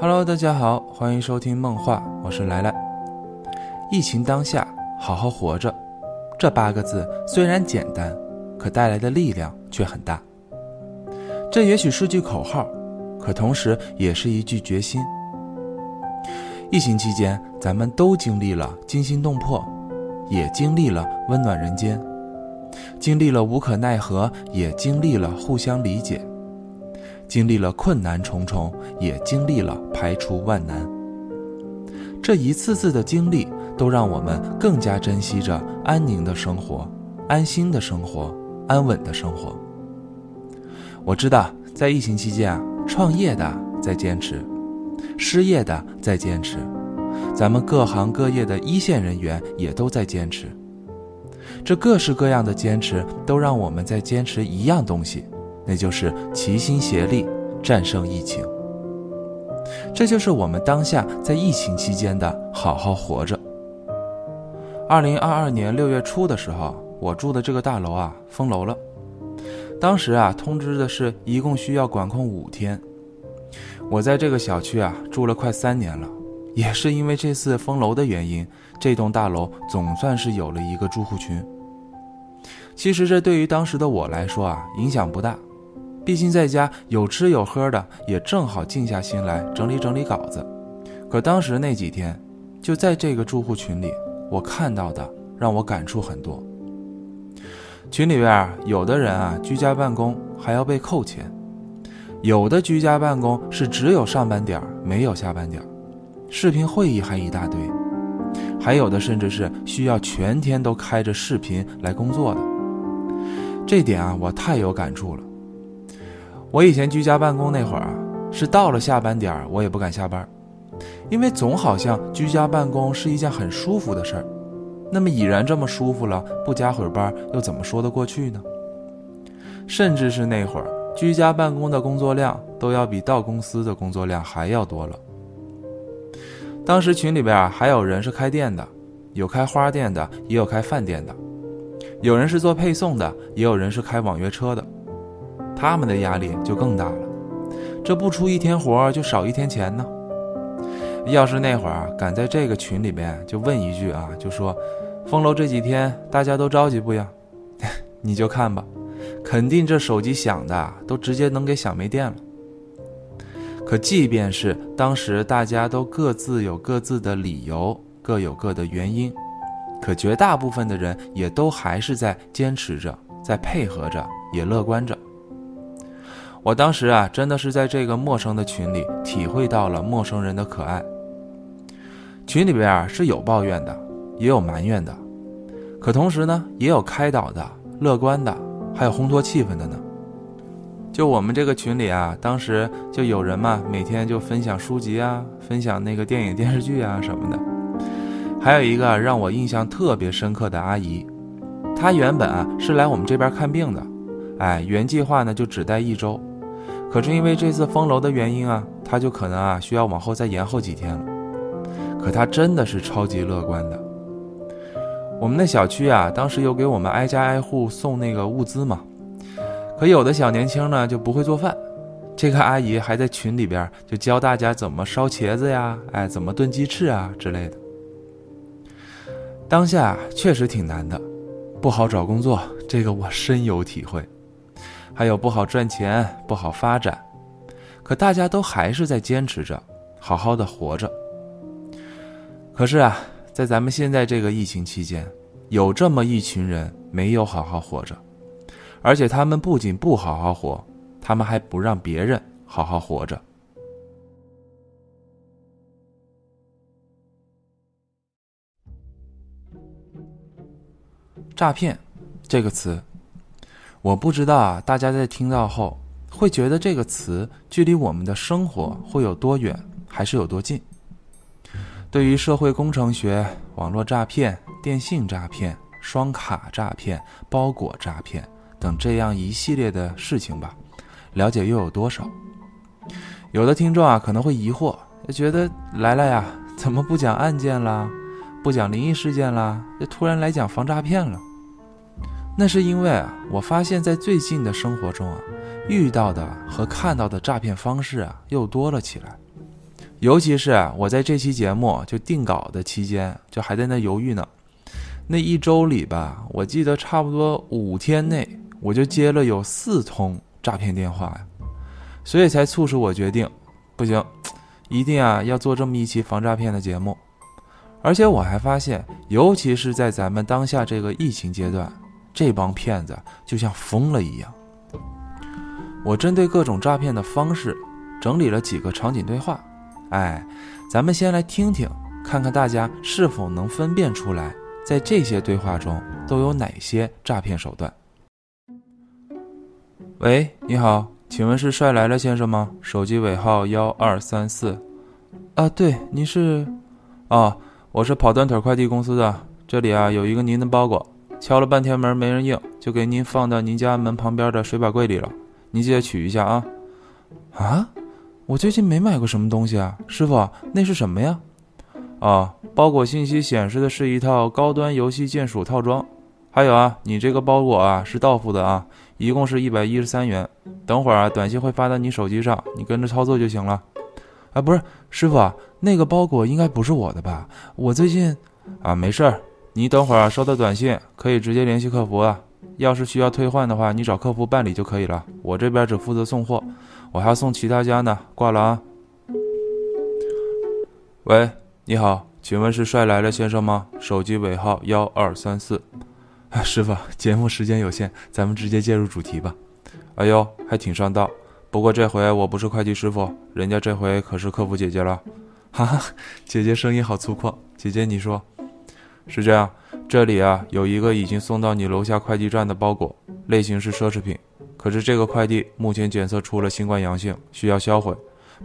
Hello，大家好，欢迎收听梦话，我是来来。疫情当下，好好活着，这八个字虽然简单，可带来的力量却很大。这也许是句口号，可同时也是一句决心。疫情期间，咱们都经历了惊心动魄，也经历了温暖人间，经历了无可奈何，也经历了互相理解。经历了困难重重，也经历了排除万难。这一次次的经历，都让我们更加珍惜着安宁的生活、安心的生活、安稳的生活。我知道，在疫情期间啊，创业的在坚持，失业的在坚持，咱们各行各业的一线人员也都在坚持。这各式各样的坚持，都让我们在坚持一样东西。那就是齐心协力战胜疫情。这就是我们当下在疫情期间的好好活着。二零二二年六月初的时候，我住的这个大楼啊封楼了。当时啊通知的是一共需要管控五天。我在这个小区啊住了快三年了，也是因为这次封楼的原因，这栋大楼总算是有了一个住户群。其实这对于当时的我来说啊影响不大。毕竟在家有吃有喝的，也正好静下心来整理整理稿子。可当时那几天，就在这个住户群里，我看到的让我感触很多。群里边有的人啊，居家办公还要被扣钱；有的居家办公是只有上班点没有下班点视频会议还一大堆；还有的甚至是需要全天都开着视频来工作的。这点啊，我太有感触了。我以前居家办公那会儿啊，是到了下班点儿我也不敢下班，因为总好像居家办公是一件很舒服的事儿。那么已然这么舒服了，不加会儿班又怎么说得过去呢？甚至是那会儿居家办公的工作量都要比到公司的工作量还要多了。当时群里边还有人是开店的，有开花店的，也有开饭店的，有人是做配送的，也有人是开网约车的。他们的压力就更大了，这不出一天活就少一天钱呢。要是那会儿敢在这个群里边就问一句啊，就说封楼这几天大家都着急不呀？你就看吧，肯定这手机响的都直接能给响没电了。可即便是当时大家都各自有各自的理由，各有各的原因，可绝大部分的人也都还是在坚持着，在配合着，也乐观着。我当时啊，真的是在这个陌生的群里体会到了陌生人的可爱。群里边啊是有抱怨的，也有埋怨的，可同时呢，也有开导的、乐观的，还有烘托气氛的呢。就我们这个群里啊，当时就有人嘛，每天就分享书籍啊，分享那个电影电视剧啊什么的。还有一个让我印象特别深刻的阿姨，她原本啊是来我们这边看病的，哎，原计划呢就只待一周。可是因为这次封楼的原因啊，他就可能啊需要往后再延后几天了。可他真的是超级乐观的。我们那小区啊，当时有给我们挨家挨户送那个物资嘛。可有的小年轻呢就不会做饭，这个阿姨还在群里边就教大家怎么烧茄子呀，哎，怎么炖鸡翅啊之类的。当下确实挺难的，不好找工作，这个我深有体会。还有不好赚钱，不好发展，可大家都还是在坚持着，好好的活着。可是啊，在咱们现在这个疫情期间，有这么一群人没有好好活着，而且他们不仅不好好活，他们还不让别人好好活着。诈骗，这个词。我不知道啊，大家在听到后会觉得这个词距离我们的生活会有多远，还是有多近？对于社会工程学、网络诈骗、电信诈骗、双卡诈骗、包裹诈骗等这样一系列的事情吧，了解又有多少？有的听众啊可能会疑惑，觉得来了呀，怎么不讲案件啦，不讲灵异事件啦，就突然来讲防诈骗了？那是因为啊，我发现，在最近的生活中啊，遇到的和看到的诈骗方式啊，又多了起来。尤其是啊，我在这期节目就定稿的期间，就还在那犹豫呢。那一周里吧，我记得差不多五天内，我就接了有四通诈骗电话呀，所以才促使我决定，不行，一定啊要做这么一期防诈骗的节目。而且我还发现，尤其是在咱们当下这个疫情阶段，这帮骗子就像疯了一样。我针对各种诈骗的方式，整理了几个场景对话。哎，咱们先来听听，看看大家是否能分辨出来。在这些对话中都有哪些诈骗手段？喂，你好，请问是帅来了先生吗？手机尾号幺二三四。啊，对，您是？啊，我是跑断腿快递公司的。这里啊有一个您的包裹，敲了半天门没人应，就给您放到您家门旁边的水把柜里了。您记得取一下啊。啊，我最近没买过什么东西啊，师傅，那是什么呀？啊，包裹信息显示的是一套高端游戏键鼠套装，还有啊，你这个包裹啊是到付的啊，一共是一百一十三元。等会儿啊，短信会发到你手机上，你跟着操作就行了。啊，不是，师傅，那个包裹应该不是我的吧？我最近啊，没事儿，你等会儿收到短信可以直接联系客服啊。要是需要退换的话，你找客服办理就可以了。我这边只负责送货，我还要送其他家呢。挂了啊。喂。你好，请问是帅来了先生吗？手机尾号幺二三四。师傅，节目时间有限，咱们直接介入主题吧。哎呦，还挺上道。不过这回我不是会计师傅，人家这回可是客服姐姐了。哈哈，姐姐声音好粗犷。姐姐，你说是这样？这里啊有一个已经送到你楼下快递站的包裹，类型是奢侈品。可是这个快递目前检测出了新冠阳性，需要销毁，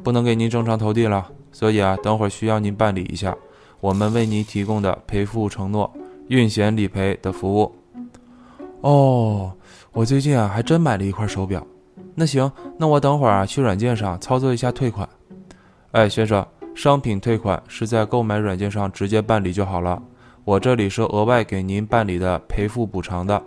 不能给您正常投递了。所以啊，等会儿需要您办理一下我们为您提供的赔付承诺、运险理赔的服务。哦，我最近啊还真买了一块手表。那行，那我等会儿啊去软件上操作一下退款。哎，先生，商品退款是在购买软件上直接办理就好了。我这里是额外给您办理的赔付补偿的。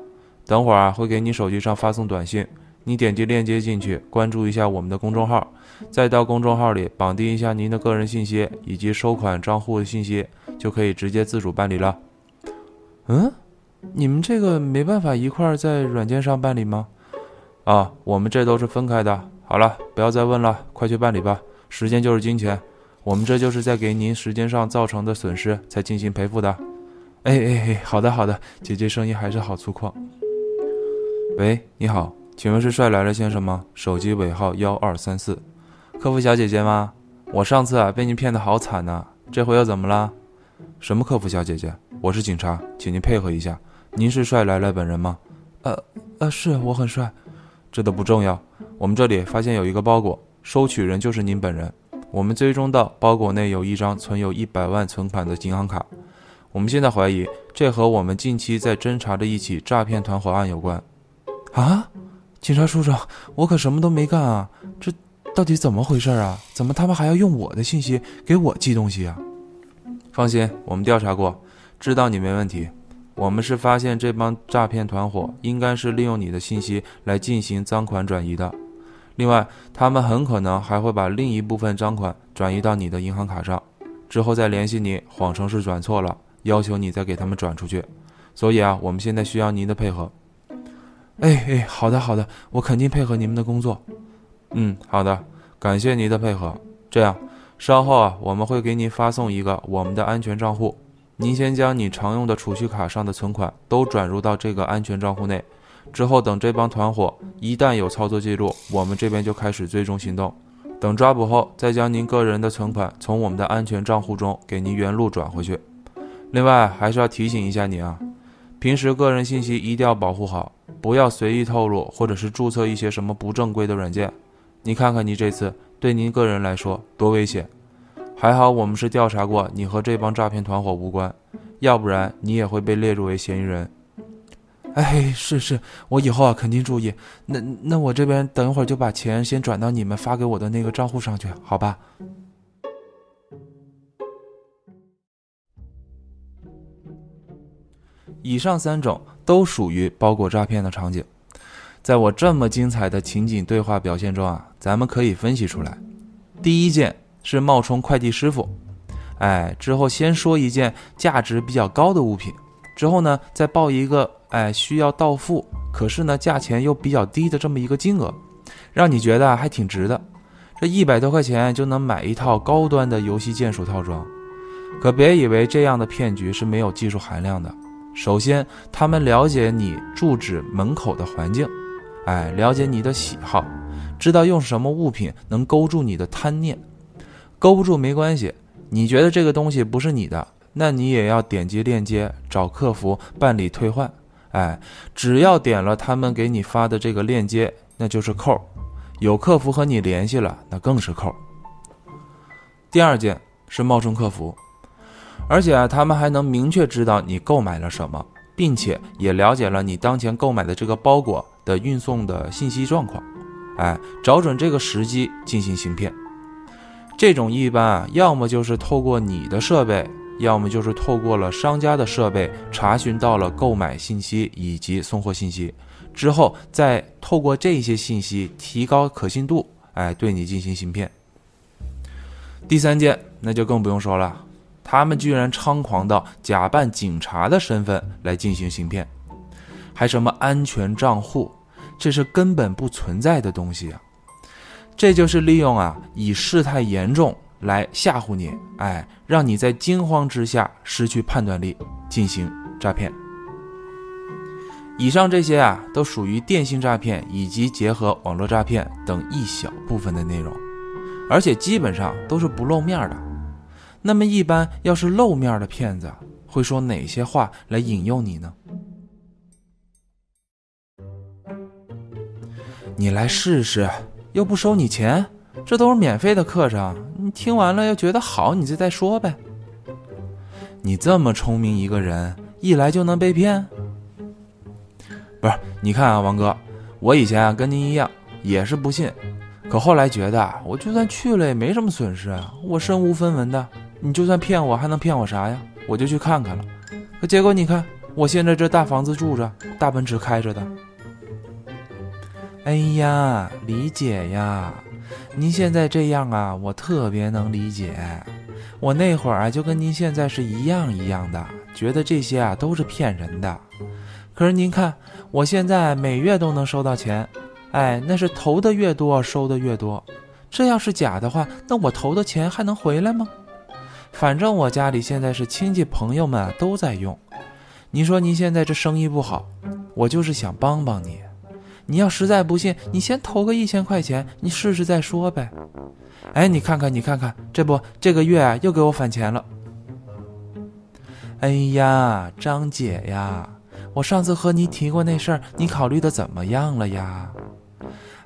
等会儿啊会给你手机上发送短信。你点击链接进去，关注一下我们的公众号，再到公众号里绑定一下您的个人信息以及收款账户的信息，就可以直接自主办理了。嗯，你们这个没办法一块儿在软件上办理吗？啊，我们这都是分开的。好了，不要再问了，快去办理吧。时间就是金钱，我们这就是在给您时间上造成的损失才进行赔付的。哎哎哎，好的好的，姐姐声音还是好粗犷。喂，你好。请问是帅来了先生吗？手机尾号幺二三四，客服小姐姐吗？我上次啊被您骗得好惨呐，这回又怎么了？什么客服小姐姐？我是警察，请您配合一下。您是帅来了本人吗？呃呃，是我很帅，这都不重要。我们这里发现有一个包裹，收取人就是您本人。我们追踪到包裹内有一张存有一百万存款的银行卡，我们现在怀疑这和我们近期在侦查的一起诈骗团伙案有关。啊？警察叔叔，我可什么都没干啊！这到底怎么回事啊？怎么他们还要用我的信息给我寄东西啊？放心，我们调查过，知道你没问题。我们是发现这帮诈骗团伙应该是利用你的信息来进行赃款转移的。另外，他们很可能还会把另一部分赃款转移到你的银行卡上，之后再联系你，谎称是转错了，要求你再给他们转出去。所以啊，我们现在需要您的配合。哎哎，好的好的，我肯定配合你们的工作。嗯，好的，感谢您的配合。这样，稍后啊，我们会给您发送一个我们的安全账户，您先将你常用的储蓄卡上的存款都转入到这个安全账户内。之后，等这帮团伙一旦有操作记录，我们这边就开始追踪行动。等抓捕后，再将您个人的存款从我们的安全账户中给您原路转回去。另外，还是要提醒一下你啊。平时个人信息一定要保护好，不要随意透露，或者是注册一些什么不正规的软件。你看看你这次对您个人来说多危险，还好我们是调查过你和这帮诈骗团伙无关，要不然你也会被列入为嫌疑人。哎，是是，我以后啊肯定注意。那那我这边等一会儿就把钱先转到你们发给我的那个账户上去，好吧？以上三种都属于包裹诈骗的场景，在我这么精彩的情景对话表现中啊，咱们可以分析出来，第一件是冒充快递师傅，哎，之后先说一件价值比较高的物品，之后呢再报一个哎需要到付，可是呢价钱又比较低的这么一个金额，让你觉得还挺值的。这一百多块钱就能买一套高端的游戏键鼠套装，可别以为这样的骗局是没有技术含量的。首先，他们了解你住址门口的环境，哎，了解你的喜好，知道用什么物品能勾住你的贪念。勾不住没关系，你觉得这个东西不是你的，那你也要点击链接找客服办理退换。哎，只要点了他们给你发的这个链接，那就是扣。有客服和你联系了，那更是扣。第二件是冒充客服，而且啊，他们还能明确知道你购买了什么，并且也了解了你当前购买的这个包裹的运送的信息状况，哎，找准这个时机进行行骗。这种一般啊，要么就是透过你的设备，要么就是透过了商家的设备查询到了购买信息以及送货信息。之后再透过这些信息提高可信度，哎，对你进行行骗。第三件那就更不用说了，他们居然猖狂到假扮警察的身份来进行行骗，还什么安全账户，这是根本不存在的东西啊！这就是利用啊以事态严重来吓唬你，哎，让你在惊慌之下失去判断力进行诈骗。以上这些啊，都属于电信诈骗以及结合网络诈骗等一小部分的内容，而且基本上都是不露面的。那么，一般要是露面的骗子会说哪些话来引诱你呢？你来试试，又不收你钱，这都是免费的课程。你听完了要觉得好，你就再说呗。你这么聪明一个人，一来就能被骗？不是，你看啊，王哥，我以前啊跟您一样，也是不信，可后来觉得，我就算去了也没什么损失啊，我身无分文的，你就算骗我，还能骗我啥呀？我就去看看了，可结果你看，我现在这大房子住着，大奔驰开着的。哎呀，理解呀，您现在这样啊，我特别能理解。我那会儿啊，就跟您现在是一样一样的，觉得这些啊都是骗人的。可是您看。我现在每月都能收到钱，哎，那是投的越多收的越多。这要是假的话，那我投的钱还能回来吗？反正我家里现在是亲戚朋友们都在用。你说您现在这生意不好，我就是想帮帮你。你要实在不信，你先投个一千块钱，你试试再说呗。哎，你看看，你看看，这不这个月啊又给我返钱了。哎呀，张姐呀。我上次和你提过那事儿，你考虑的怎么样了呀？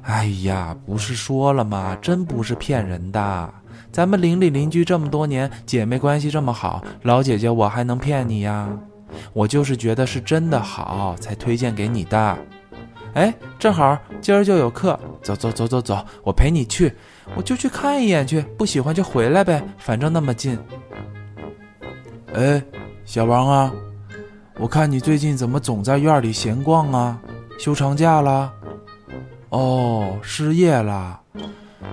哎呀，不是说了吗？真不是骗人的。咱们邻里邻居这么多年，姐妹关系这么好，老姐姐我还能骗你呀？我就是觉得是真的好，才推荐给你的。哎，正好今儿就有课，走走走走走，我陪你去，我就去看一眼去，不喜欢就回来呗，反正那么近。哎，小王啊。我看你最近怎么总在院里闲逛啊？休长假了？哦，失业了。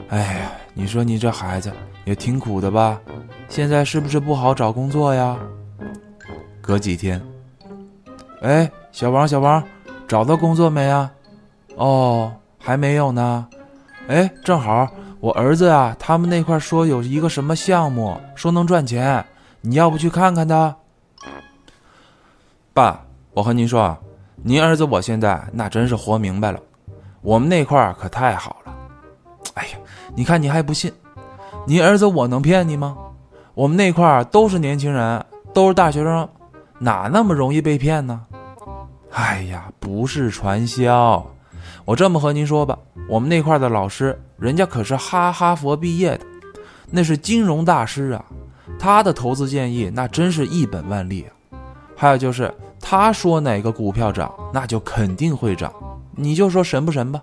哎呀，你说你这孩子也挺苦的吧？现在是不是不好找工作呀？隔几天，哎，小王，小王，找到工作没啊？哦，还没有呢。哎，正好我儿子啊，他们那块说有一个什么项目，说能赚钱，你要不去看看他？爸，我和您说啊，您儿子我现在那真是活明白了，我们那块可太好了。哎呀，你看你还不信，您儿子我能骗你吗？我们那块儿都是年轻人，都是大学生，哪那么容易被骗呢？哎呀，不是传销，我这么和您说吧，我们那块的老师，人家可是哈哈佛毕业的，那是金融大师啊，他的投资建议那真是一本万利啊。还有就是，他说哪个股票涨，那就肯定会涨，你就说神不神吧。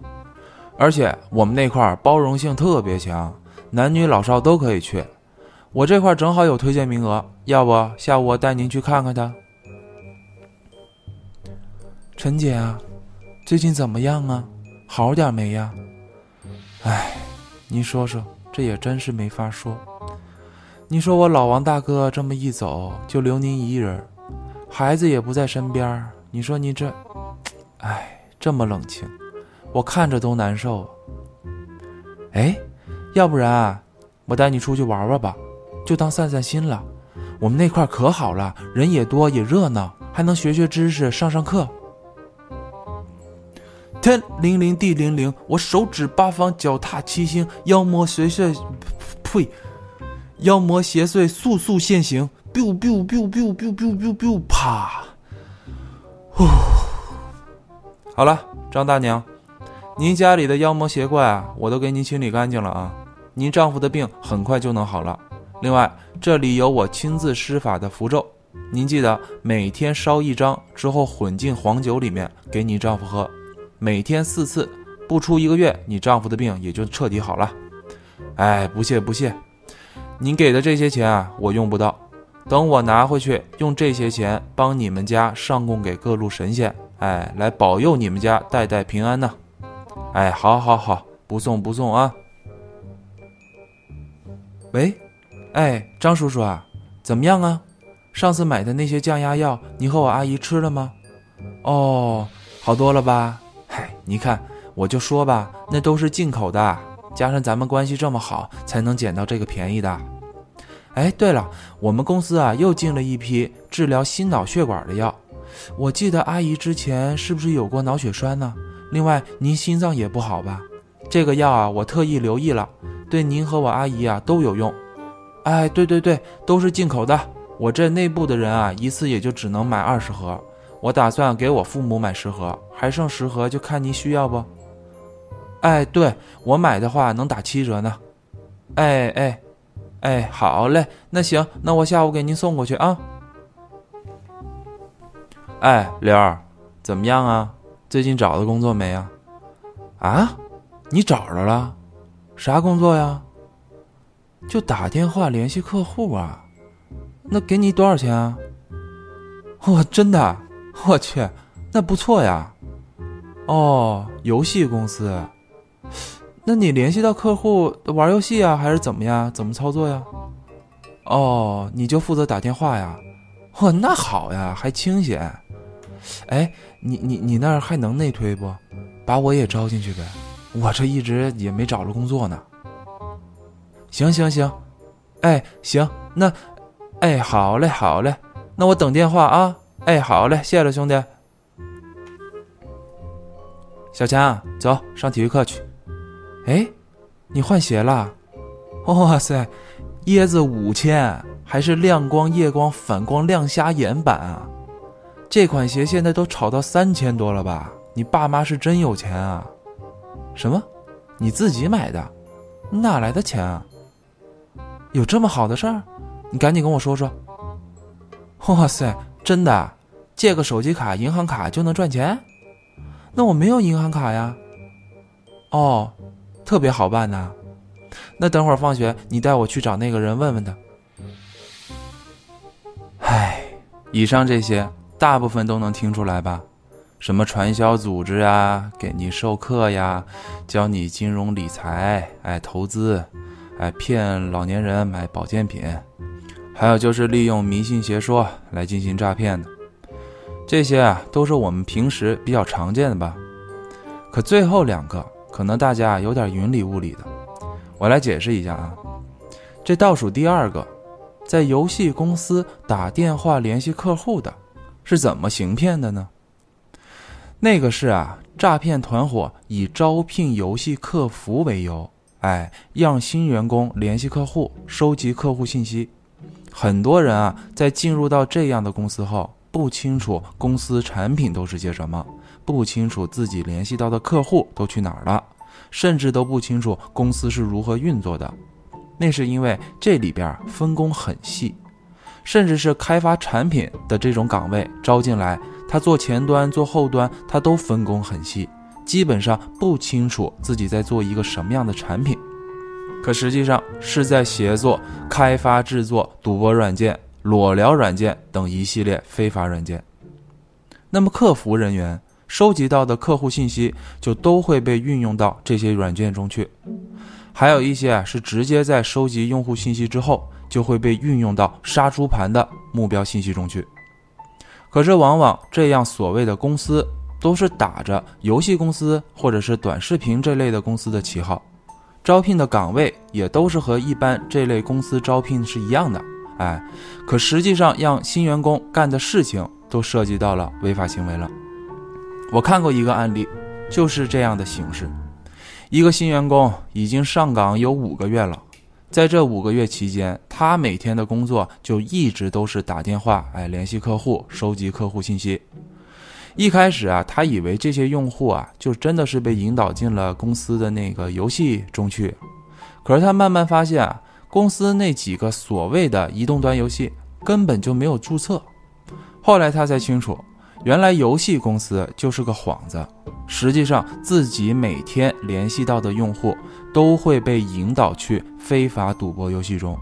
而且我们那块包容性特别强，男女老少都可以去。我这块正好有推荐名额，要不下午我带您去看看他。陈姐啊，最近怎么样啊？好点没呀？哎，您说说，这也真是没法说。你说我老王大哥这么一走，就留您一人，孩子也不在身边，你说你这，哎，这么冷清，我看着都难受。哎，要不然我带你出去玩玩吧，就当散散心了。我们那块可好了，人也多也热闹，还能学学知识，上上课。天灵灵地灵灵，我手指八方，脚踏七星，妖魔邪祟，呸！妖魔邪祟速速现形！biu biu biu biu biu biu biu biu，啪！呼！好了，张大娘，您家里的妖魔邪怪，我都给您清理干净了啊！您丈夫的病很快就能好了。另外，这里有我亲自施法的符咒，您记得每天烧一张之后混进黄酒里面给你丈夫喝。每天四次，不出一个月，你丈夫的病也就彻底好了。哎，不谢不谢，您给的这些钱啊，我用不到，等我拿回去，用这些钱帮你们家上供给各路神仙，哎，来保佑你们家代代平安呢。哎，好，好，好，不送不送啊。喂，哎，张叔叔啊，怎么样啊？上次买的那些降压药，你和我阿姨吃了吗？哦，好多了吧？嗨你看，我就说吧，那都是进口的，加上咱们关系这么好，才能捡到这个便宜的。哎，对了，我们公司啊又进了一批治疗心脑血管的药。我记得阿姨之前是不是有过脑血栓呢？另外，您心脏也不好吧？这个药啊，我特意留意了，对您和我阿姨啊都有用。哎，对对对，都是进口的。我这内部的人啊，一次也就只能买二十盒。我打算给我父母买十盒，还剩十盒，就看您需要不？哎，对我买的话能打七折呢。哎哎哎，好嘞，那行，那我下午给您送过去啊。哎，刘儿，怎么样啊？最近找到工作没啊？啊，你找着了？啥工作呀？就打电话联系客户啊。那给你多少钱啊？哇，真的？我去，那不错呀。哦，游戏公司，那你联系到客户玩游戏啊，还是怎么呀？怎么操作呀？哦，你就负责打电话呀？哦，那好呀，还清闲。哎，你你你那儿还能内推不？把我也招进去呗。我这一直也没找着工作呢。行行行，哎行，那，哎好嘞好嘞，那我等电话啊。哎，好嘞，谢了，兄弟。小强，走上体育课去。哎，你换鞋了？哇塞，椰子五千，还是亮光、夜光、反光、亮瞎眼版啊！这款鞋现在都炒到三千多了吧？你爸妈是真有钱啊？什么？你自己买的？哪来的钱啊？有这么好的事儿？你赶紧跟我说说。哇塞！真的，借个手机卡、银行卡就能赚钱？那我没有银行卡呀。哦，特别好办呐。那等会儿放学你带我去找那个人问问他。唉，以上这些大部分都能听出来吧？什么传销组织啊，给你授课呀，教你金融理财，哎，投资，哎，骗老年人买保健品。还有就是利用迷信邪说来进行诈骗的，这些啊都是我们平时比较常见的吧。可最后两个可能大家有点云里雾里的，我来解释一下啊。这倒数第二个，在游戏公司打电话联系客户的，是怎么行骗的呢？那个是啊，诈骗团伙以招聘游戏客服为由，哎，让新员工联系客户，收集客户信息。很多人啊，在进入到这样的公司后，不清楚公司产品都是些什么，不清楚自己联系到的客户都去哪儿了，甚至都不清楚公司是如何运作的。那是因为这里边分工很细，甚至是开发产品的这种岗位招进来，他做前端、做后端，他都分工很细，基本上不清楚自己在做一个什么样的产品。可实际上是在协作开发、制作赌博软件、裸聊软件等一系列非法软件。那么，客服人员收集到的客户信息就都会被运用到这些软件中去。还有一些，是直接在收集用户信息之后，就会被运用到杀猪盘的目标信息中去。可是，往往这样所谓的公司都是打着游戏公司或者是短视频这类的公司的旗号，招聘的岗位也都是和一般这类公司招聘是一样的。哎，可实际上让新员工干的事情都涉及到了违法行为了。我看过一个案例，就是这样的形式：一个新员工已经上岗有五个月了。在这五个月期间，他每天的工作就一直都是打电话，哎，联系客户，收集客户信息。一开始啊，他以为这些用户啊，就真的是被引导进了公司的那个游戏中去。可是他慢慢发现啊，公司那几个所谓的移动端游戏根本就没有注册。后来他才清楚。原来游戏公司就是个幌子，实际上自己每天联系到的用户都会被引导去非法赌博游戏中。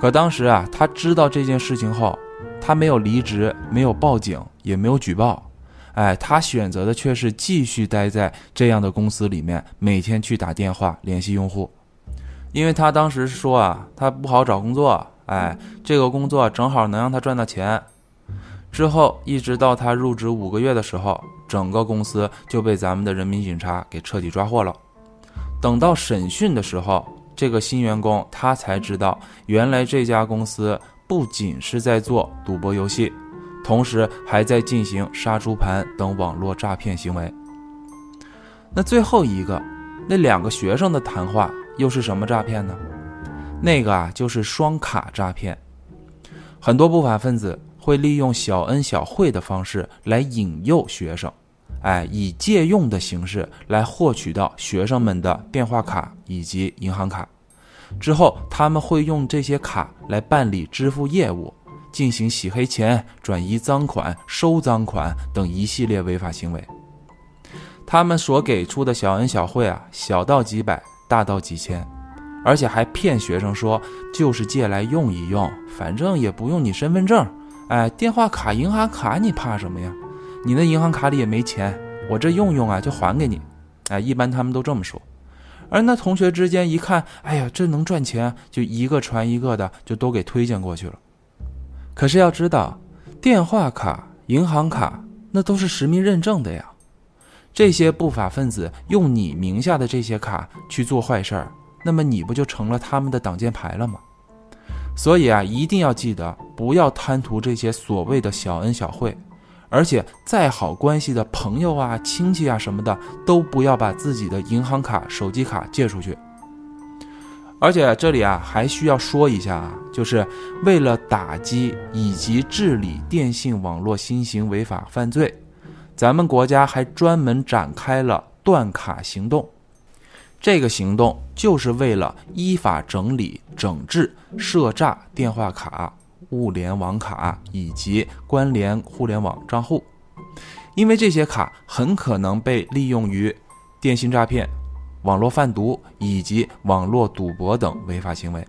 可当时啊，他知道这件事情后，他没有离职，没有报警，也没有举报。哎，他选择的却是继续待在这样的公司里面，每天去打电话联系用户，因为他当时说啊，他不好找工作，哎，这个工作正好能让他赚到钱。之后，一直到他入职五个月的时候，整个公司就被咱们的人民警察给彻底抓获了。等到审讯的时候，这个新员工他才知道，原来这家公司不仅是在做赌博游戏，同时还在进行杀猪盘等网络诈骗行为。那最后一个，那两个学生的谈话又是什么诈骗呢？那个啊，就是双卡诈骗，很多不法分子。会利用小恩小惠的方式来引诱学生，哎，以借用的形式来获取到学生们的电话卡以及银行卡，之后他们会用这些卡来办理支付业务，进行洗黑钱、转移赃款、收赃款等一系列违法行为。他们所给出的小恩小惠啊，小到几百，大到几千，而且还骗学生说就是借来用一用，反正也不用你身份证。哎，电话卡、银行卡，你怕什么呀？你那银行卡里也没钱，我这用用啊，就还给你。哎，一般他们都这么说。而那同学之间一看，哎呀，这能赚钱，就一个传一个的，就都给推荐过去了。可是要知道，电话卡、银行卡那都是实名认证的呀。这些不法分子用你名下的这些卡去做坏事儿，那么你不就成了他们的挡箭牌了吗？所以啊，一定要记得不要贪图这些所谓的小恩小惠，而且再好关系的朋友啊、亲戚啊什么的，都不要把自己的银行卡、手机卡借出去。而且这里啊，还需要说一下啊，就是为了打击以及治理电信网络新型违法犯罪，咱们国家还专门展开了断卡行动。这个行动就是为了依法整理、整治涉诈电话卡、物联网卡以及关联互联网账户，因为这些卡很可能被利用于电信诈骗、网络贩毒以及网络赌博等违法行为。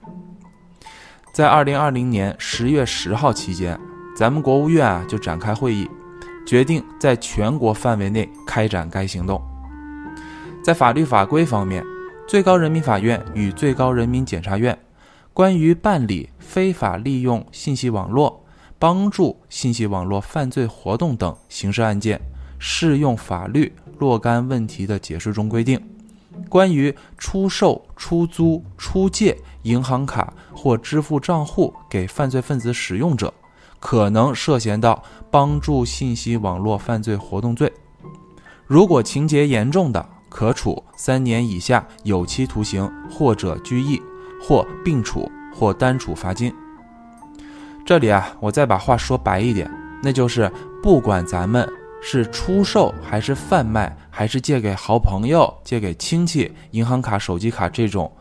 在二零二零年十月十号期间，咱们国务院啊就展开会议，决定在全国范围内开展该行动。在法律法规方面，最高人民法院与最高人民检察院关于办理非法利用信息网络、帮助信息网络犯罪活动等刑事案件适用法律若干问题的解释中规定，关于出售、出租、出借银行卡或支付账户给犯罪分子使用者，可能涉嫌到帮助信息网络犯罪活动罪。如果情节严重的，可处三年以下有期徒刑，或者拘役，或并处，或单处罚金。这里啊，我再把话说白一点，那就是不管咱们是出售还是贩卖，还是借给好朋友、借给亲戚，银行卡、手机卡这种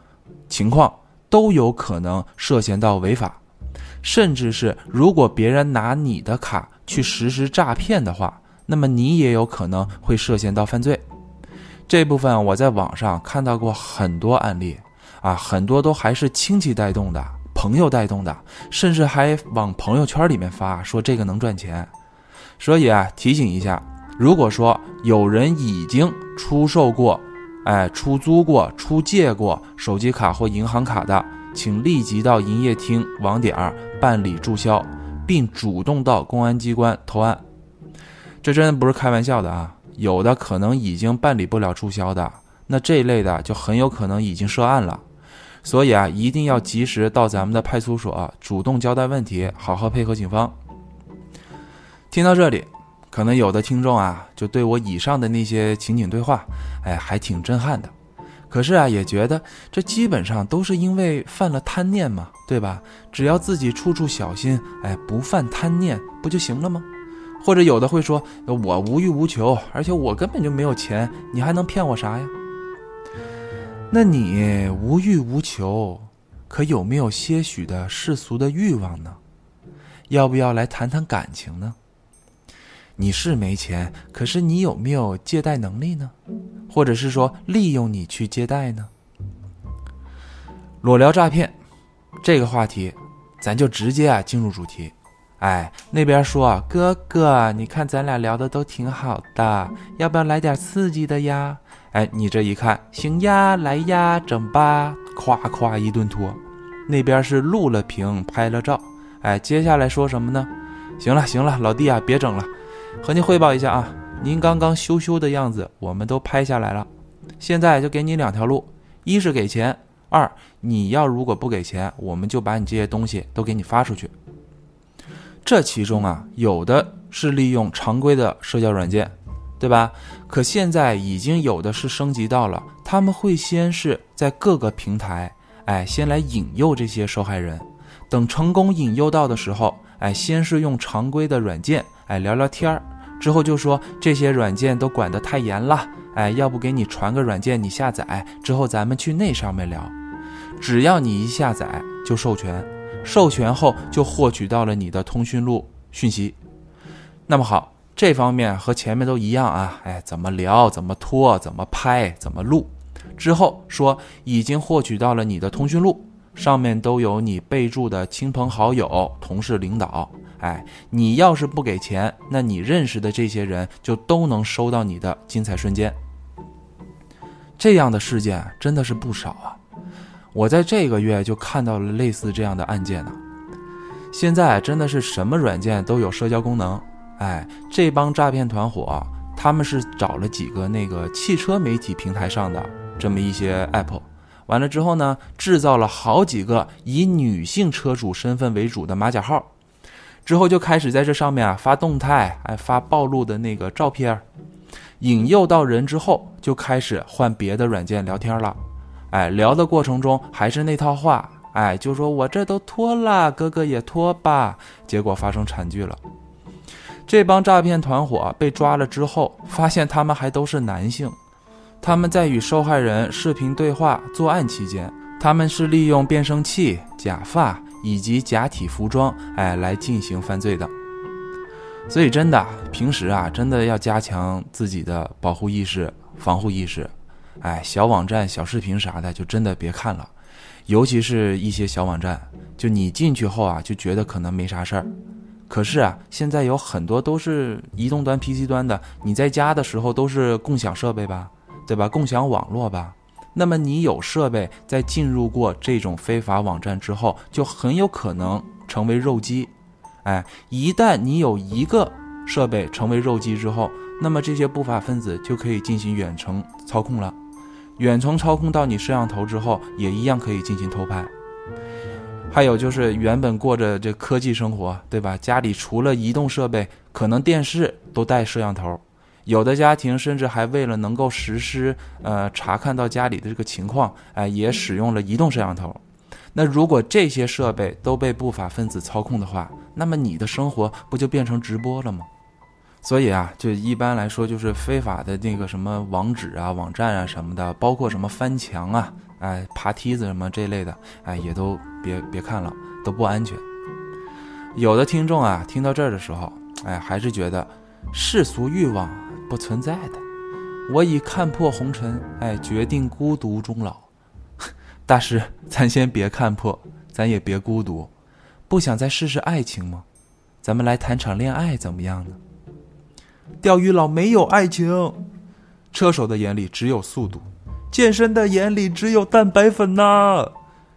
情况，都有可能涉嫌到违法。甚至是如果别人拿你的卡去实施诈骗的话，那么你也有可能会涉嫌到犯罪。这部分我在网上看到过很多案例啊，很多都还是亲戚带动的，朋友带动的，甚至还往朋友圈里面发，说这个能赚钱。所以啊，提醒一下，如果说有人已经出售过，哎，出租过、出借过手机卡或银行卡的，请立即到营业厅网点办理注销，并主动到公安机关投案。这真的不是开玩笑的啊！有的可能已经办理不了注销的，那这一类的就很有可能已经涉案了。所以啊，一定要及时到咱们的派出所主动交代问题，好好配合警方。听到这里，可能有的听众啊，就对我以上的那些情景对话，哎，还挺震撼的。可是啊，也觉得这基本上都是因为犯了贪念嘛，对吧？只要自己处处小心，哎，不犯贪念，不就行了吗？或者有的会说，我无欲无求，而且我根本就没有钱，你还能骗我啥呀？那你无欲无求，可有没有些许的世俗的欲望呢？要不要来谈谈感情呢？你是没钱，可是你有没有借贷能力呢？或者是说利用你去借贷呢？裸聊诈骗这个话题，咱就直接啊进入主题。哎，那边说哥哥，你看咱俩聊的都挺好的，要不要来点刺激的呀？哎，你这一看，行呀，来呀，整吧，夸夸一顿拖。那边是录了屏，拍了照。哎，接下来说什么呢？行了行了，老弟啊，别整了，和您汇报一下啊，您刚刚羞羞的样子，我们都拍下来了。现在就给你两条路：一是给钱，二你要如果不给钱，我们就把你这些东西都给你发出去。这其中啊，有的是利用常规的社交软件，对吧？可现在已经有的是升级到了，他们会先是在各个平台，哎，先来引诱这些受害人，等成功引诱到的时候，哎，先是用常规的软件，哎，聊聊天儿，之后就说这些软件都管得太严了，哎，要不给你传个软件，你下载之后咱们去那上面聊，只要你一下载就授权。授权后就获取到了你的通讯录讯息，那么好，这方面和前面都一样啊，哎，怎么聊，怎么拖，怎么拍，怎么录，之后说已经获取到了你的通讯录，上面都有你备注的亲朋好友、同事、领导，哎，你要是不给钱，那你认识的这些人就都能收到你的精彩瞬间。这样的事件真的是不少啊。我在这个月就看到了类似这样的案件呢。现在真的是什么软件都有社交功能，哎，这帮诈骗团伙，他们是找了几个那个汽车媒体平台上的这么一些 app，完了之后呢，制造了好几个以女性车主身份为主的马甲号，之后就开始在这上面啊发动态，哎，发暴露的那个照片，引诱到人之后，就开始换别的软件聊天了。哎，聊的过程中还是那套话，哎，就说我这都脱了，哥哥也脱吧。结果发生惨剧了。这帮诈骗团伙被抓了之后，发现他们还都是男性。他们在与受害人视频对话作案期间，他们是利用变声器、假发以及假体服装，哎，来进行犯罪的。所以真的，平时啊，真的要加强自己的保护意识、防护意识。哎，小网站、小视频啥的，就真的别看了，尤其是一些小网站，就你进去后啊，就觉得可能没啥事儿，可是啊，现在有很多都是移动端、PC 端的，你在家的时候都是共享设备吧，对吧？共享网络吧，那么你有设备在进入过这种非法网站之后，就很有可能成为肉鸡。哎，一旦你有一个设备成为肉鸡之后，那么这些不法分子就可以进行远程操控了。远程操控到你摄像头之后，也一样可以进行偷拍。还有就是原本过着这科技生活，对吧？家里除了移动设备，可能电视都带摄像头。有的家庭甚至还为了能够实施呃查看到家里的这个情况，哎，也使用了移动摄像头。那如果这些设备都被不法分子操控的话，那么你的生活不就变成直播了吗？所以啊，就一般来说，就是非法的那个什么网址啊、网站啊什么的，包括什么翻墙啊、哎爬梯子什么这类的，哎也都别别看了，都不安全。有的听众啊，听到这儿的时候，哎还是觉得世俗欲望不存在的。我已看破红尘，哎决定孤独终老。大师，咱先别看破，咱也别孤独，不想再试试爱情吗？咱们来谈场恋爱怎么样呢？钓鱼佬没有爱情，车手的眼里只有速度。健身的眼里只有蛋白粉呐！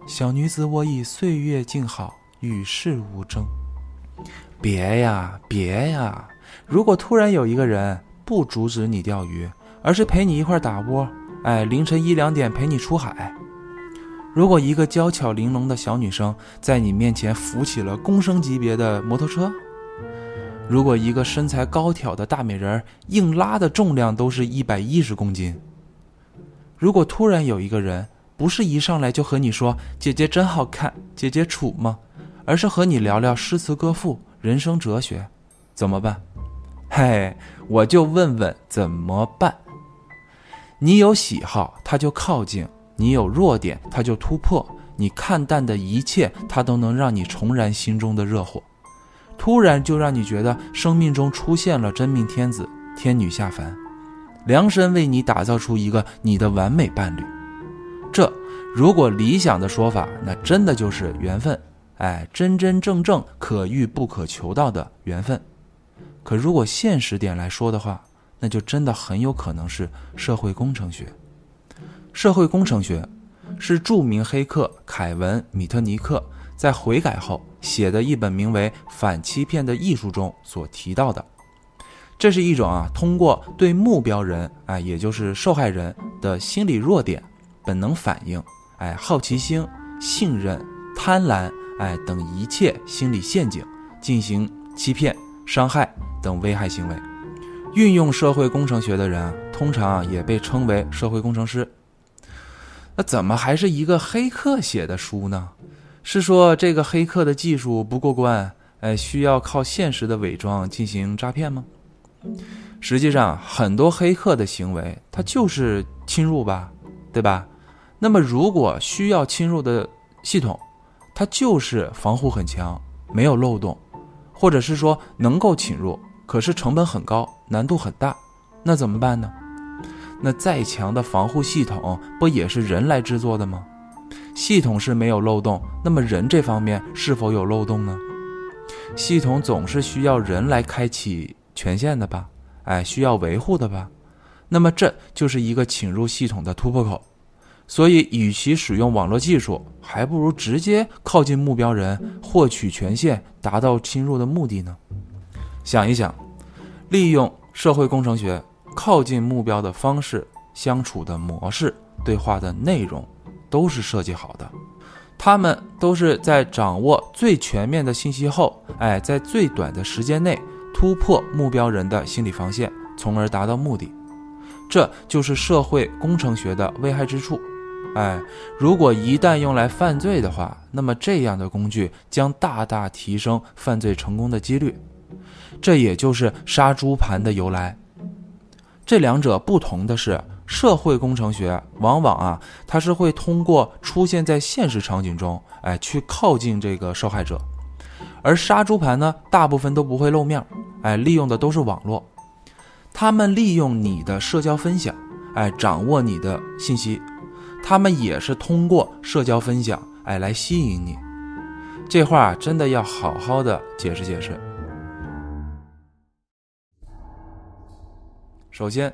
小女子，我已岁月静好，与世无争。别呀，别呀！如果突然有一个人不阻止你钓鱼，而是陪你一块打窝，哎，凌晨一两点陪你出海；如果一个娇巧玲珑的小女生在你面前扶起了公升级别的摩托车；如果一个身材高挑的大美人硬拉的重量都是一百一十公斤；如果突然有一个人不是一上来就和你说“姐姐真好看，姐姐处吗”，而是和你聊聊诗词歌赋。人生哲学，怎么办？嘿，我就问问怎么办。你有喜好，他就靠近；你有弱点，他就突破。你看淡的一切，他都能让你重燃心中的热火。突然就让你觉得生命中出现了真命天子、天女下凡，量身为你打造出一个你的完美伴侣。这，如果理想的说法，那真的就是缘分。哎，真真正正可遇不可求到的缘分，可如果现实点来说的话，那就真的很有可能是社会工程学。社会工程学是著名黑客凯文·米特尼克在悔改后写的一本名为《反欺骗的艺术》中所提到的。这是一种啊，通过对目标人，哎，也就是受害人的心理弱点、本能反应，哎，好奇心、信任、贪婪。哎，等一切心理陷阱进行欺骗、伤害等危害行为，运用社会工程学的人，啊通常也被称为社会工程师。那怎么还是一个黑客写的书呢？是说这个黑客的技术不过关，哎，需要靠现实的伪装进行诈骗吗？实际上，很多黑客的行为，它就是侵入吧，对吧？那么，如果需要侵入的系统，它就是防护很强，没有漏洞，或者是说能够侵入，可是成本很高，难度很大，那怎么办呢？那再强的防护系统不也是人来制作的吗？系统是没有漏洞，那么人这方面是否有漏洞呢？系统总是需要人来开启权限的吧？哎，需要维护的吧？那么这就是一个侵入系统的突破口。所以，与其使用网络技术，还不如直接靠近目标人，获取权限，达到侵入的目的呢。想一想，利用社会工程学靠近目标的方式、相处的模式、对话的内容，都是设计好的。他们都是在掌握最全面的信息后，哎，在最短的时间内突破目标人的心理防线，从而达到目的。这就是社会工程学的危害之处。哎，如果一旦用来犯罪的话，那么这样的工具将大大提升犯罪成功的几率。这也就是杀猪盘的由来。这两者不同的是，社会工程学往往啊，它是会通过出现在现实场景中，哎，去靠近这个受害者；而杀猪盘呢，大部分都不会露面，哎，利用的都是网络。他们利用你的社交分享，哎，掌握你的信息。他们也是通过社交分享，哎，来吸引你。这话真的要好好的解释解释。首先，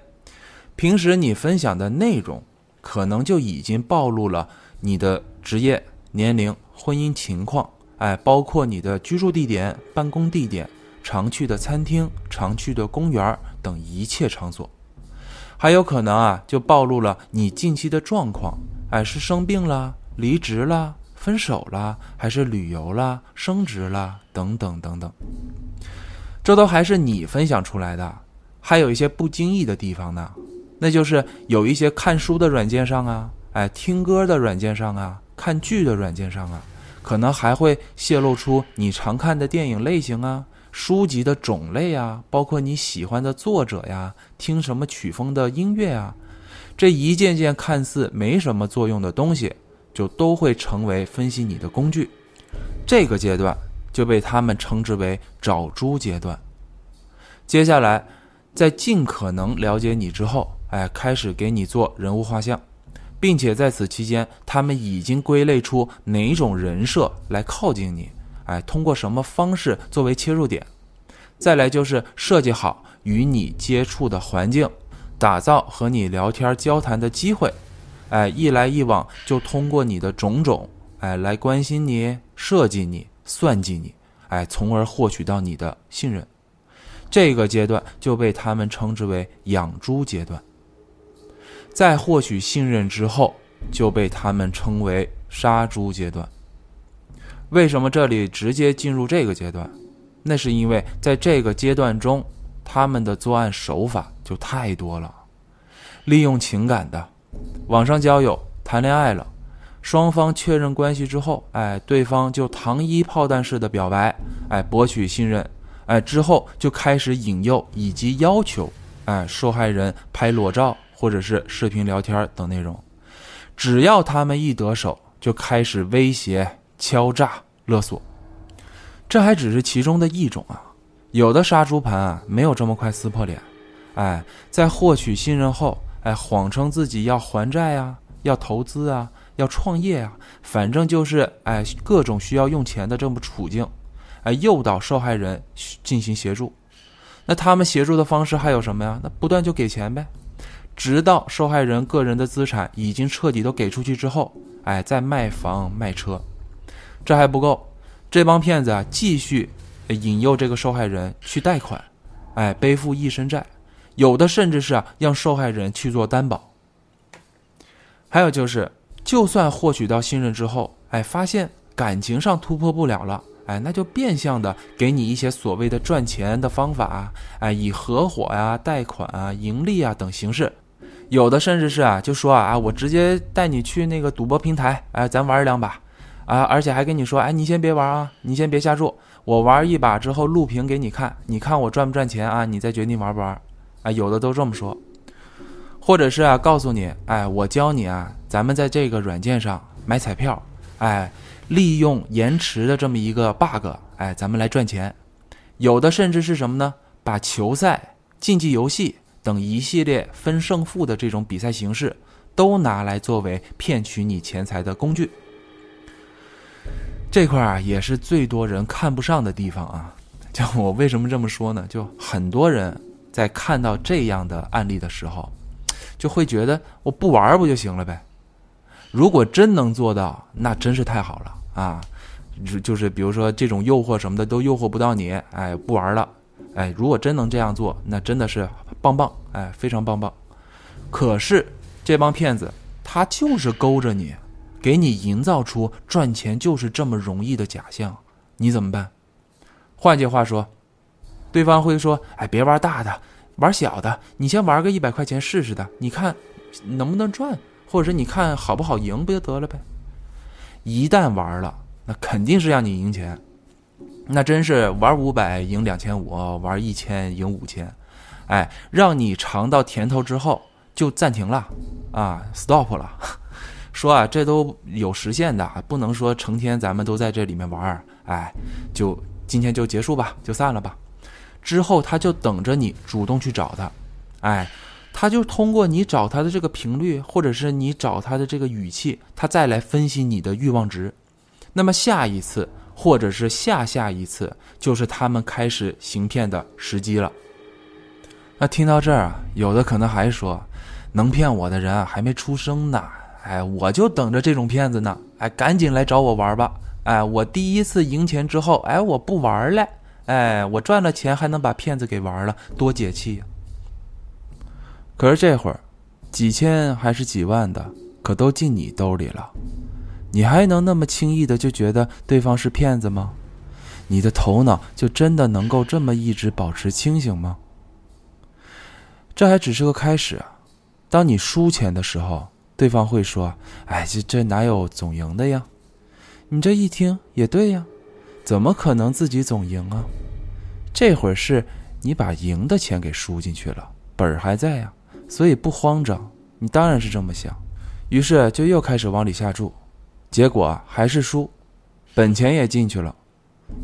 平时你分享的内容，可能就已经暴露了你的职业、年龄、婚姻情况，哎，包括你的居住地点、办公地点、常去的餐厅、常去的公园等一切场所。还有可能啊，就暴露了你近期的状况，哎，是生病了、离职了、分手了，还是旅游了、升职了，等等等等。这都还是你分享出来的，还有一些不经意的地方呢，那就是有一些看书的软件上啊，哎，听歌的软件上啊，看剧的软件上啊，可能还会泄露出你常看的电影类型啊。书籍的种类啊，包括你喜欢的作者呀，听什么曲风的音乐啊，这一件件看似没什么作用的东西，就都会成为分析你的工具。这个阶段就被他们称之为找猪阶段。接下来，在尽可能了解你之后，哎，开始给你做人物画像，并且在此期间，他们已经归类出哪种人设来靠近你。哎，通过什么方式作为切入点？再来就是设计好与你接触的环境，打造和你聊天交谈的机会，哎，一来一往就通过你的种种，哎，来关心你、设计你、算计你，哎，从而获取到你的信任。这个阶段就被他们称之为养猪阶段。在获取信任之后，就被他们称为杀猪阶段。为什么这里直接进入这个阶段？那是因为在这个阶段中，他们的作案手法就太多了，利用情感的。网上交友、谈恋爱了，双方确认关系之后，哎，对方就糖衣炮弹式的表白，哎，博取信任，哎，之后就开始引诱以及要求，哎，受害人拍裸照或者是视频聊天等内容，只要他们一得手，就开始威胁、敲诈、勒索。这还只是其中的一种啊，有的杀猪盘啊，没有这么快撕破脸，哎，在获取信任后。哎，谎称自己要还债啊，要投资啊，要创业啊，反正就是哎，各种需要用钱的这么处境，哎，诱导受害人进行协助。那他们协助的方式还有什么呀？那不断就给钱呗，直到受害人个人的资产已经彻底都给出去之后，哎，再卖房卖车。这还不够，这帮骗子啊，继续引诱这个受害人去贷款，哎，背负一身债。有的甚至是啊，让受害人去做担保。还有就是，就算获取到信任之后，哎，发现感情上突破不了了，哎，那就变相的给你一些所谓的赚钱的方法，哎，以合伙呀、贷款啊、盈利啊等形式。有的甚至是啊，就说啊，我直接带你去那个赌博平台，哎，咱玩两把，啊，而且还跟你说，哎，你先别玩啊，你先别下注，我玩一把之后录屏给你看，你看我赚不赚钱啊，你再决定玩不玩。啊，有的都这么说，或者是啊，告诉你，哎，我教你啊，咱们在这个软件上买彩票，哎，利用延迟的这么一个 bug，哎，咱们来赚钱。有的甚至是什么呢？把球赛、竞技游戏等一系列分胜负的这种比赛形式，都拿来作为骗取你钱财的工具。这块啊，也是最多人看不上的地方啊。就我为什么这么说呢？就很多人。在看到这样的案例的时候，就会觉得我不玩不就行了呗？如果真能做到，那真是太好了啊！就就是比如说这种诱惑什么的都诱惑不到你，哎，不玩了，哎，如果真能这样做，那真的是棒棒，哎，非常棒棒。可是这帮骗子他就是勾着你，给你营造出赚钱就是这么容易的假象，你怎么办？换句话说。对方会说：“哎，别玩大的，玩小的。你先玩个一百块钱试试的，你看能不能赚，或者是你看好不好赢，不就得了呗？一旦玩了，那肯定是让你赢钱，那真是玩五百赢两千五，玩一千赢五千，哎，让你尝到甜头之后就暂停了啊，stop 了。说啊，这都有时限的，不能说成天咱们都在这里面玩，哎，就今天就结束吧，就散了吧。”之后他就等着你主动去找他，哎，他就通过你找他的这个频率，或者是你找他的这个语气，他再来分析你的欲望值。那么下一次，或者是下下一次，就是他们开始行骗的时机了。那听到这儿啊，有的可能还说，能骗我的人还没出生呢，哎，我就等着这种骗子呢，哎，赶紧来找我玩吧，哎，我第一次赢钱之后，哎，我不玩了。哎，我赚了钱还能把骗子给玩了，多解气呀！可是这会儿，几千还是几万的，可都进你兜里了，你还能那么轻易的就觉得对方是骗子吗？你的头脑就真的能够这么一直保持清醒吗？这还只是个开始啊！当你输钱的时候，对方会说：“哎，这这哪有总赢的呀？”你这一听也对呀。怎么可能自己总赢啊？这会儿是你把赢的钱给输进去了，本儿还在呀，所以不慌张。你当然是这么想，于是就又开始往里下注，结果还是输，本钱也进去了。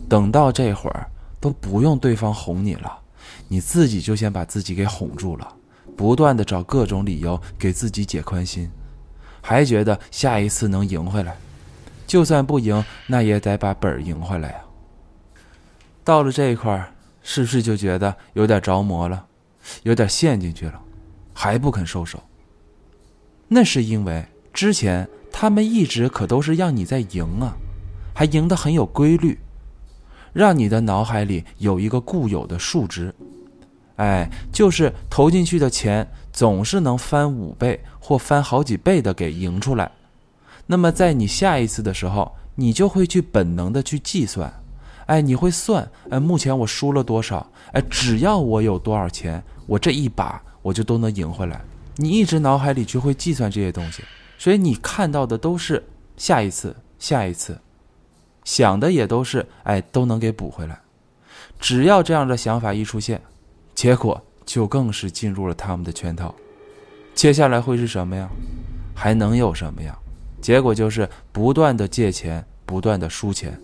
等到这会儿都不用对方哄你了，你自己就先把自己给哄住了，不断的找各种理由给自己解宽心，还觉得下一次能赢回来。就算不赢，那也得把本儿赢回来呀。到了这一块儿，是不是就觉得有点着魔了，有点陷进去了，还不肯收手？那是因为之前他们一直可都是让你在赢啊，还赢得很有规律，让你的脑海里有一个固有的数值。哎，就是投进去的钱总是能翻五倍或翻好几倍的给赢出来。那么在你下一次的时候，你就会去本能的去计算，哎，你会算，哎，目前我输了多少？哎，只要我有多少钱，我这一把我就都能赢回来。你一直脑海里就会计算这些东西，所以你看到的都是下一次，下一次，想的也都是，哎，都能给补回来。只要这样的想法一出现。结果就更是进入了他们的圈套，接下来会是什么呀？还能有什么呀？结果就是不断的借钱，不断的输钱，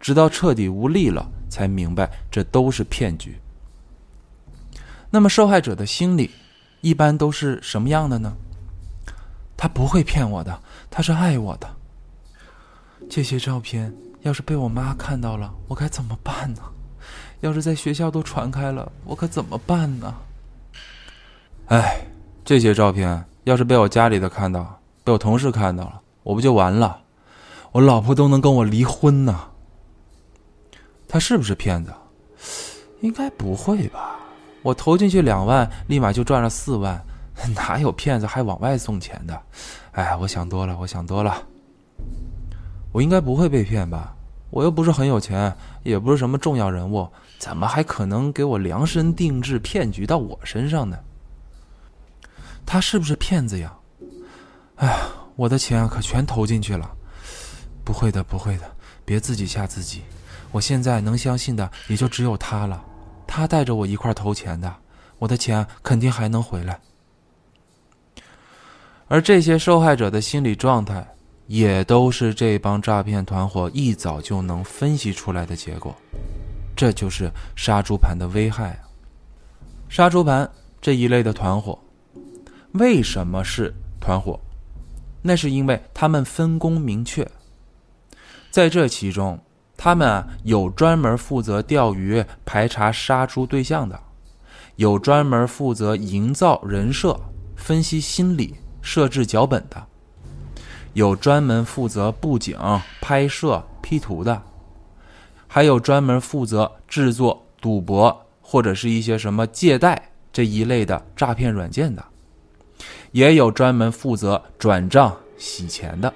直到彻底无力了，才明白这都是骗局。那么受害者的心理一般都是什么样的呢？他不会骗我的，他是爱我的。这些照片要是被我妈看到了，我该怎么办呢？要是在学校都传开了，我可怎么办呢？哎，这些照片要是被我家里的看到，被我同事看到了，我不就完了？我老婆都能跟我离婚呢。他是不是骗子？应该不会吧？我投进去两万，立马就赚了四万，哪有骗子还往外送钱的？哎，我想多了，我想多了。我应该不会被骗吧？我又不是很有钱，也不是什么重要人物。怎么还可能给我量身定制骗局到我身上呢？他是不是骗子呀？哎呀，我的钱可全投进去了。不会的，不会的，别自己吓自己。我现在能相信的也就只有他了。他带着我一块投钱的，我的钱肯定还能回来。而这些受害者的心理状态，也都是这帮诈骗团伙一早就能分析出来的结果。这就是杀猪盘的危害啊！杀猪盘这一类的团伙，为什么是团伙？那是因为他们分工明确。在这其中，他们啊有专门负责钓鱼、排查杀猪对象的，有专门负责营造人设、分析心理、设置脚本的，有专门负责布景、拍摄、P 图的。还有专门负责制作赌博或者是一些什么借贷这一类的诈骗软件的，也有专门负责转账洗钱的，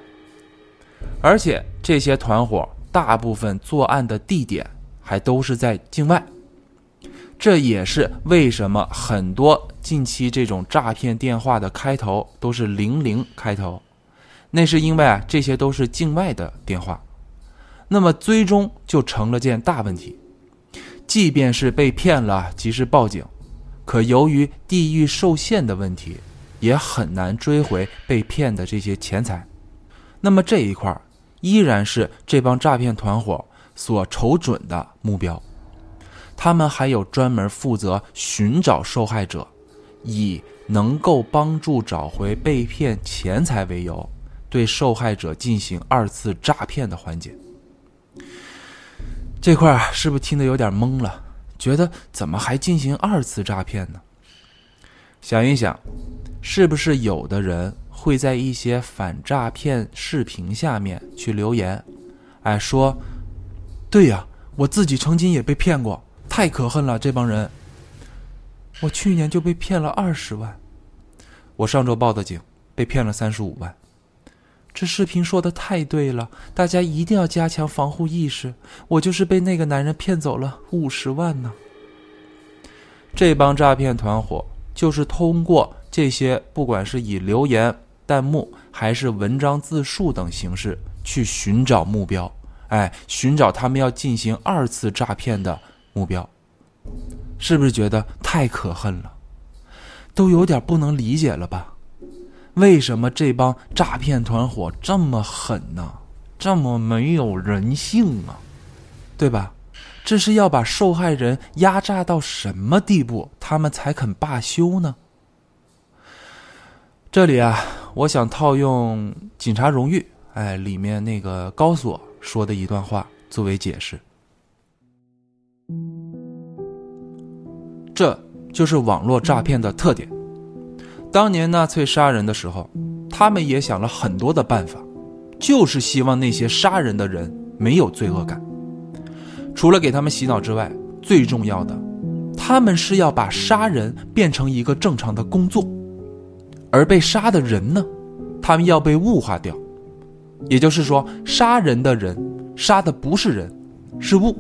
而且这些团伙大部分作案的地点还都是在境外，这也是为什么很多近期这种诈骗电话的开头都是零零开头，那是因为啊这些都是境外的电话。那么最终就成了件大问题，即便是被骗了，及时报警，可由于地域受限的问题，也很难追回被骗的这些钱财。那么这一块依然是这帮诈骗团伙所瞅准的目标。他们还有专门负责寻找受害者，以能够帮助找回被骗钱财为由，对受害者进行二次诈骗的环节。这块是不是听得有点懵了？觉得怎么还进行二次诈骗呢？想一想，是不是有的人会在一些反诈骗视频下面去留言，哎，说，对呀，我自己曾经也被骗过，太可恨了这帮人。我去年就被骗了二十万，我上周报的警，被骗了三十五万。这视频说的太对了，大家一定要加强防护意识。我就是被那个男人骗走了五十万呢。这帮诈骗团伙就是通过这些，不管是以留言、弹幕，还是文章自述等形式去寻找目标，哎，寻找他们要进行二次诈骗的目标，是不是觉得太可恨了？都有点不能理解了吧？为什么这帮诈骗团伙这么狠呢？这么没有人性啊，对吧？这是要把受害人压榨到什么地步，他们才肯罢休呢？这里啊，我想套用《警察荣誉》哎里面那个高锁说的一段话作为解释，这就是网络诈骗的特点。当年纳粹杀人的时候，他们也想了很多的办法，就是希望那些杀人的人没有罪恶感。除了给他们洗脑之外，最重要的，他们是要把杀人变成一个正常的工作，而被杀的人呢，他们要被物化掉。也就是说，杀人的人杀的不是人，是物。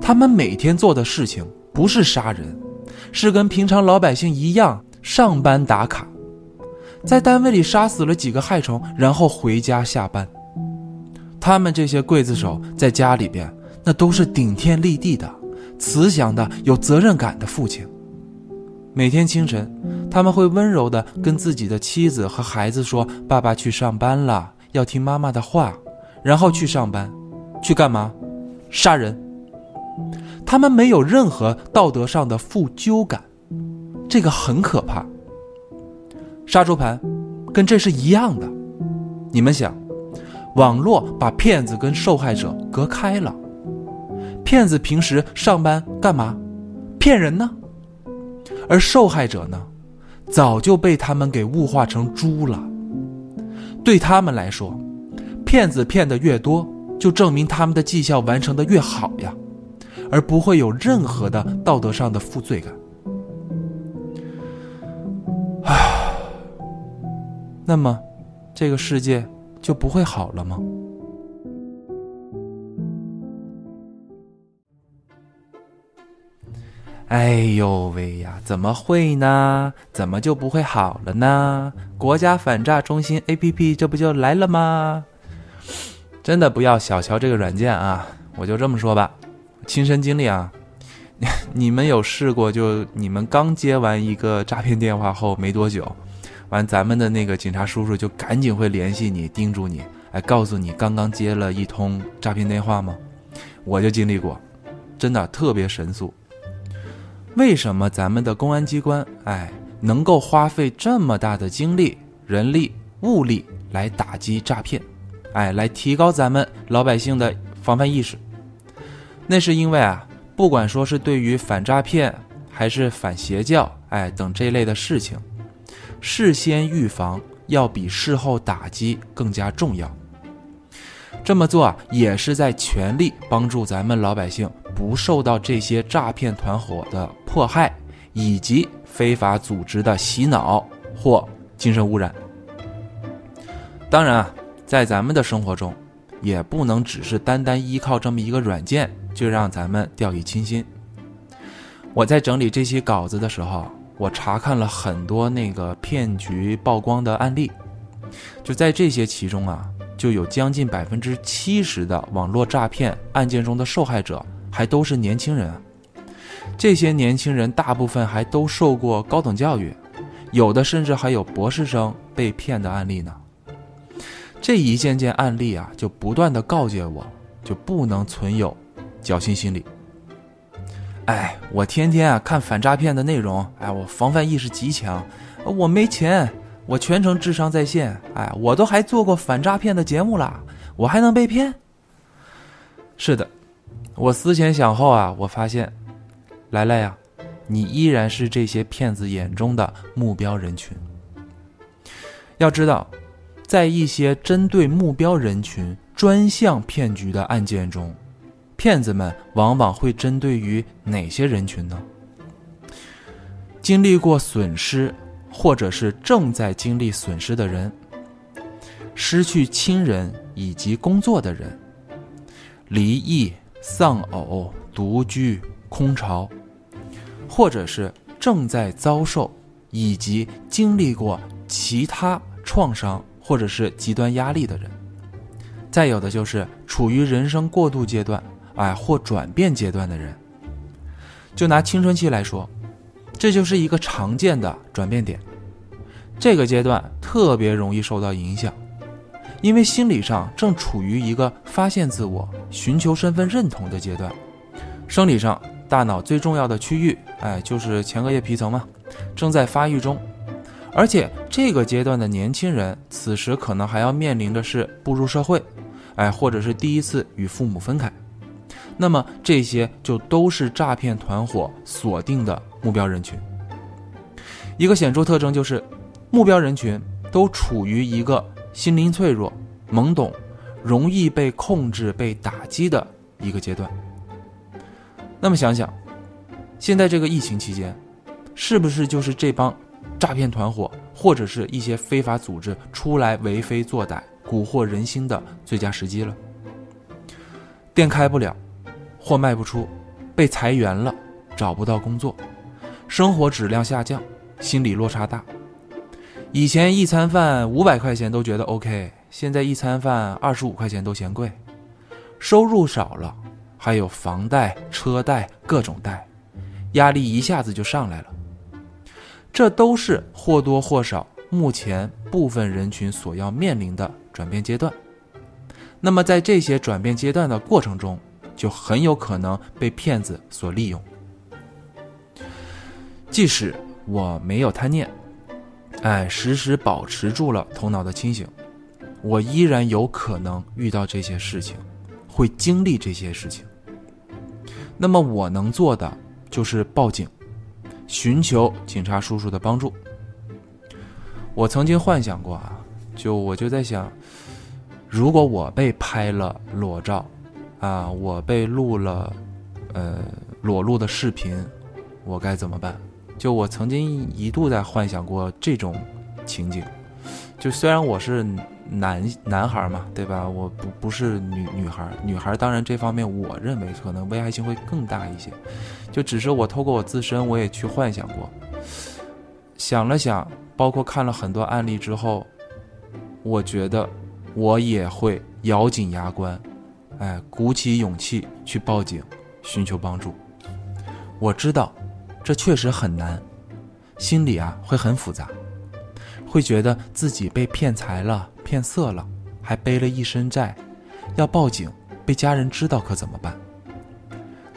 他们每天做的事情不是杀人，是跟平常老百姓一样上班打卡，在单位里杀死了几个害虫，然后回家下班。他们这些刽子手在家里边，那都是顶天立地的、慈祥的、有责任感的父亲。每天清晨，他们会温柔地跟自己的妻子和孩子说：“爸爸去上班了。”要听妈妈的话，然后去上班，去干嘛？杀人。他们没有任何道德上的负疚感，这个很可怕。杀猪盘，跟这是一样的。你们想，网络把骗子跟受害者隔开了，骗子平时上班干嘛？骗人呢。而受害者呢，早就被他们给物化成猪了。对他们来说，骗子骗得越多，就证明他们的绩效完成的越好呀，而不会有任何的道德上的负罪感。啊，那么，这个世界就不会好了吗？哎呦喂呀，怎么会呢？怎么就不会好了呢？国家反诈中心 APP 这不就来了吗？真的不要小瞧这个软件啊！我就这么说吧，亲身经历啊，你们有试过？就你们刚接完一个诈骗电话后没多久，完咱们的那个警察叔叔就赶紧会联系你，叮嘱你，哎，告诉你刚刚接了一通诈骗电话吗？我就经历过，真的特别神速。为什么咱们的公安机关，哎，能够花费这么大的精力、人力、物力来打击诈骗，哎，来提高咱们老百姓的防范意识？那是因为啊，不管说是对于反诈骗，还是反邪教，哎等这类的事情，事先预防要比事后打击更加重要。这么做，也是在全力帮助咱们老百姓。不受到这些诈骗团伙的迫害，以及非法组织的洗脑或精神污染。当然啊，在咱们的生活中，也不能只是单单依靠这么一个软件就让咱们掉以轻心。我在整理这些稿子的时候，我查看了很多那个骗局曝光的案例，就在这些其中啊，就有将近百分之七十的网络诈骗案件中的受害者。还都是年轻人，这些年轻人大部分还都受过高等教育，有的甚至还有博士生被骗的案例呢。这一件件案例啊，就不断的告诫我，就不能存有侥幸心理。哎，我天天啊看反诈骗的内容，哎，我防范意识极强。我没钱，我全程智商在线，哎，我都还做过反诈骗的节目啦，我还能被骗？是的。我思前想后啊，我发现，来来呀，你依然是这些骗子眼中的目标人群。要知道，在一些针对目标人群专项骗局的案件中，骗子们往往会针对于哪些人群呢？经历过损失，或者是正在经历损失的人，失去亲人以及工作的人，离异。丧偶、独居、空巢，或者是正在遭受以及经历过其他创伤或者是极端压力的人，再有的就是处于人生过渡阶段，哎或转变阶段的人。就拿青春期来说，这就是一个常见的转变点，这个阶段特别容易受到影响。因为心理上正处于一个发现自我、寻求身份认同的阶段，生理上大脑最重要的区域，哎，就是前额叶皮层嘛，正在发育中，而且这个阶段的年轻人此时可能还要面临的是步入社会，哎，或者是第一次与父母分开，那么这些就都是诈骗团伙锁定的目标人群。一个显著特征就是，目标人群都处于一个心灵脆弱、懵懂、容易被控制、被打击的一个阶段。那么想想，现在这个疫情期间，是不是就是这帮诈骗团伙或者是一些非法组织出来为非作歹、蛊惑人心的最佳时机了？店开不了，货卖不出，被裁员了，找不到工作，生活质量下降，心理落差大。以前一餐饭五百块钱都觉得 OK，现在一餐饭二十五块钱都嫌贵，收入少了。还有房贷、车贷各种贷，压力一下子就上来了。这都是或多或少目前部分人群所要面临的转变阶段。那么在这些转变阶段的过程中，就很有可能被骗子所利用。即使我没有贪念，哎，时时保持住了头脑的清醒，我依然有可能遇到这些事情，会经历这些事情。那么我能做的就是报警，寻求警察叔叔的帮助。我曾经幻想过啊，就我就在想，如果我被拍了裸照，啊，我被录了，呃，裸露的视频，我该怎么办？就我曾经一度在幻想过这种情景。就虽然我是。男男孩嘛，对吧？我不不是女女孩，女孩当然这方面我认为可能危害性会更大一些。就只是我透过我自身，我也去幻想过，想了想，包括看了很多案例之后，我觉得我也会咬紧牙关，哎，鼓起勇气去报警，寻求帮助。我知道这确实很难，心里啊会很复杂。会觉得自己被骗财了、骗色了，还背了一身债，要报警，被家人知道可怎么办？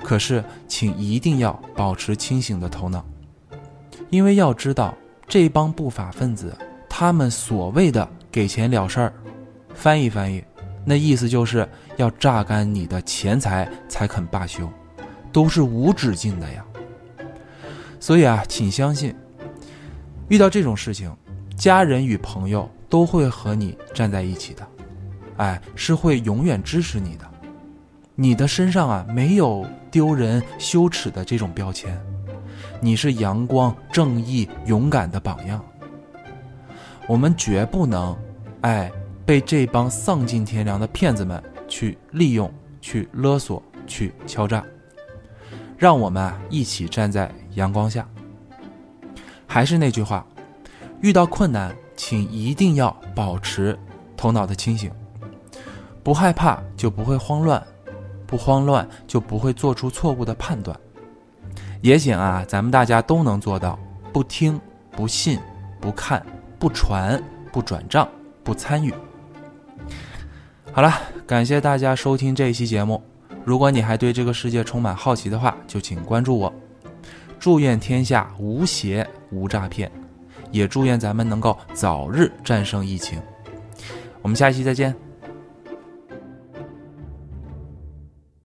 可是，请一定要保持清醒的头脑，因为要知道这帮不法分子，他们所谓的给钱了事儿，翻译翻译，那意思就是要榨干你的钱财才肯罢休，都是无止境的呀。所以啊，请相信，遇到这种事情。家人与朋友都会和你站在一起的，哎，是会永远支持你的。你的身上啊没有丢人、羞耻的这种标签，你是阳光、正义、勇敢的榜样。我们绝不能，哎，被这帮丧尽天良的骗子们去利用、去勒索、去敲诈。让我们一起站在阳光下。还是那句话。遇到困难，请一定要保持头脑的清醒。不害怕就不会慌乱，不慌乱就不会做出错误的判断。也请啊，咱们大家都能做到：不听、不信、不看、不传、不转账、不参与。好了，感谢大家收听这一期节目。如果你还对这个世界充满好奇的话，就请关注我。祝愿天下无邪无诈骗。也祝愿咱们能够早日战胜疫情。我们下期再见。